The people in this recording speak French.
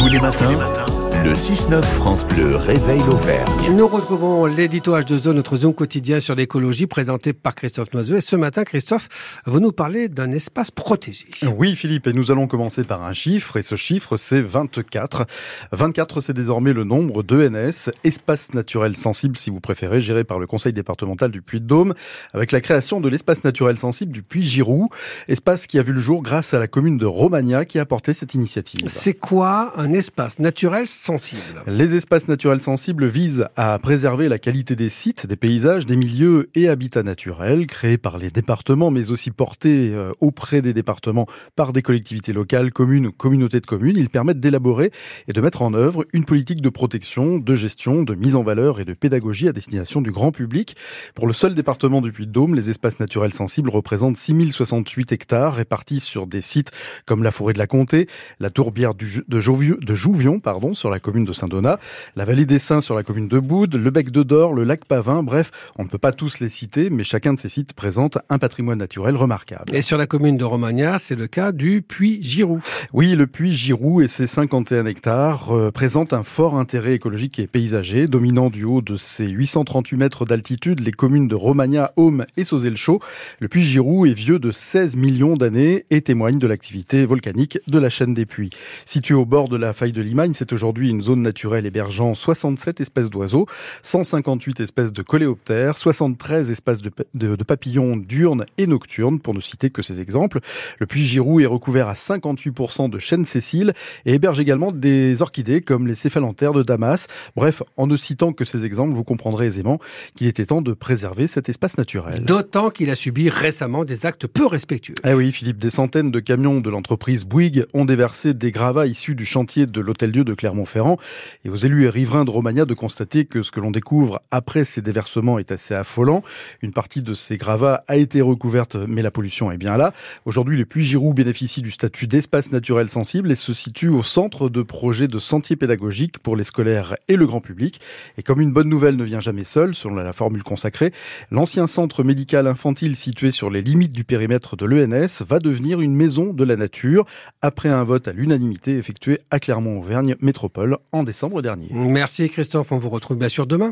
Tous les matins, le 6-9 France Bleu réveille l'Auvergne. Nous retrouvons l'édito H2O, notre Zoom quotidien sur l'écologie, présenté par Christophe Noiseux. Et ce matin, Christophe, vous nous parlez d'un espace protégé. Oui, Philippe, et nous allons commencer par un chiffre, et ce chiffre, c'est 24. 24, c'est désormais le nombre d'ENS, espaces naturels sensibles, si vous préférez, géré par le conseil départemental du Puy-de-Dôme, avec la création de l'espace naturel sensible du Puy-Giroux, espace qui a vu le jour grâce à la commune de Romagna qui a porté cette initiative. C'est quoi un espace naturel sensible Les espaces naturels sensibles visent à préserver la qualité des sites, des paysages, des milieux et habitats naturels créés par les départements, mais aussi portés euh, auprès des départements par des collectivités locales, communes, communautés de communes. Ils permettent d'élaborer et de mettre en œuvre une politique de protection, de gestion, de mise en valeur et de pédagogie à destination du grand public. Pour le seul département du Puy-de-Dôme, les espaces naturels sensibles représentent 6068 hectares répartis sur des sites comme la forêt de la Comté, la tourbière de Jouvion pardon, sur la commune de Saint-Donat, la vallée des Saints sur la commune de Boude, le bec de Dor, le lac Pavin, bref, on ne peut pas tous les citer, mais chacun de ces sites présente un patrimoine naturel remarquable. Et sur la commune de Romagna, c'est le cas du puits Giroux. Oui, le puits Giroux et ses 51 hectares euh, présentent un fort intérêt écologique et paysager, dominant du haut de ses 838 mètres d'altitude les communes de Romagna, Aume et Sauzé-le-Chaud. Le puits Giroux est vieux de 16 millions d'années et témoigne de l'activité volcanique de la chaîne des puits. Situé au bord de la faille de Limagne, c'est aujourd'hui une zone naturelle hébergeant 67 espèces d'oiseaux, 158 espèces de coléoptères, 73 espèces de, pa- de- de papillons diurnes et nocturnes, pour ne citer que ces exemples. Le puits Giroux est recouvert à 58% de chênes sessiles et héberge également des orchidées comme les céphalanthères de Damas. Bref, en ne citant que ces exemples, vous comprendrez aisément qu'il était temps de préserver cet espace naturel. D'autant qu'il a subi récemment des actes peu respectueux. Eh oui, Philippe, des centaines de camions de l'entreprise Bouygues ont déversé des gravats issus du chantier de l'Hôtel-Dieu de Clermont-Ferrand. Et aux élus et riverains de Romagna de constater que ce que l'on découvre après ces déversements est assez affolant. Une partie de ces gravats a été recouverte, mais la pollution est bien là. Aujourd'hui, le puits Giroux bénéficie du statut d'espace naturel sensible et se situe au centre de projets de sentiers pédagogiques pour les scolaires et le grand public. Et comme une bonne nouvelle ne vient jamais seule, selon la formule consacrée, l'ancien centre médical infantile situé sur les limites du périmètre de l'ENS va devenir une maison de la nature après un vote à l'unanimité effectué à Clermont-Auvergne Métropole en décembre dernier. Merci Christophe, on vous retrouve bien sûr demain.